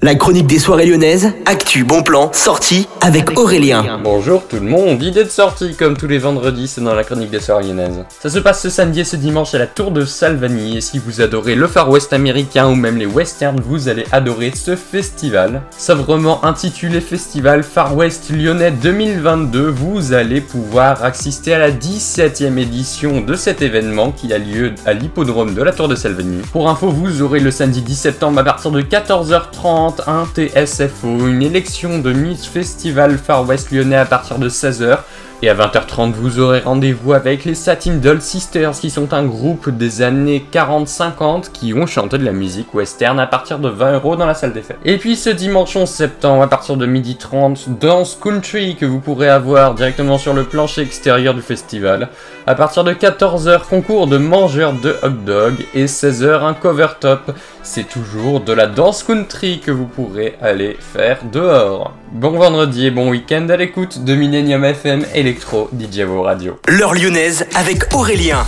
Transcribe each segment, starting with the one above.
La chronique des soirées lyonnaises, actu, bon plan, sortie avec Aurélien. Bonjour tout le monde, idée de sortie comme tous les vendredis, c'est dans la chronique des soirées lyonnaises. Ça se passe ce samedi et ce dimanche à la Tour de Salvani et si vous adorez le Far West américain ou même les westerns, vous allez adorer ce festival. Sobrement intitulé Festival Far West Lyonnais 2022, vous allez pouvoir assister à la 17e édition de cet événement qui a lieu à l'hippodrome de la Tour de Salvani. Pour info, vous aurez le samedi 10 septembre à partir de 14h30 un TSFO, une élection de Miss Festival Far West lyonnais à partir de 16h et à 20h30, vous aurez rendez-vous avec les Satin Doll Sisters, qui sont un groupe des années 40-50 qui ont chanté de la musique western à partir de 20 euros dans la salle des fêtes. Et puis ce dimanche 11 septembre, à partir de 12h30, Dance Country que vous pourrez avoir directement sur le plancher extérieur du festival. À partir de 14h, concours de mangeurs de hot dog et 16h, un cover top. C'est toujours de la danse country que vous pourrez aller faire dehors. Bon vendredi et bon week-end à l'écoute de Millennium FM Electro DJ Radio. L'heure lyonnaise avec Aurélien.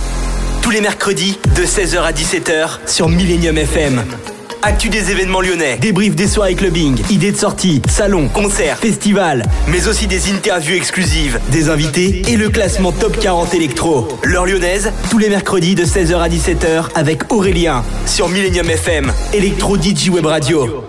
Tous les mercredis de 16h à 17h sur Millennium FM. Actu des événements lyonnais, débrief des soirées clubbing, idées de sortie, salons, concerts, festivals, mais aussi des interviews exclusives, des invités et le classement top 40 électro. L'heure lyonnaise, tous les mercredis de 16h à 17h avec Aurélien sur Millennium FM, Electro DJ Web Radio.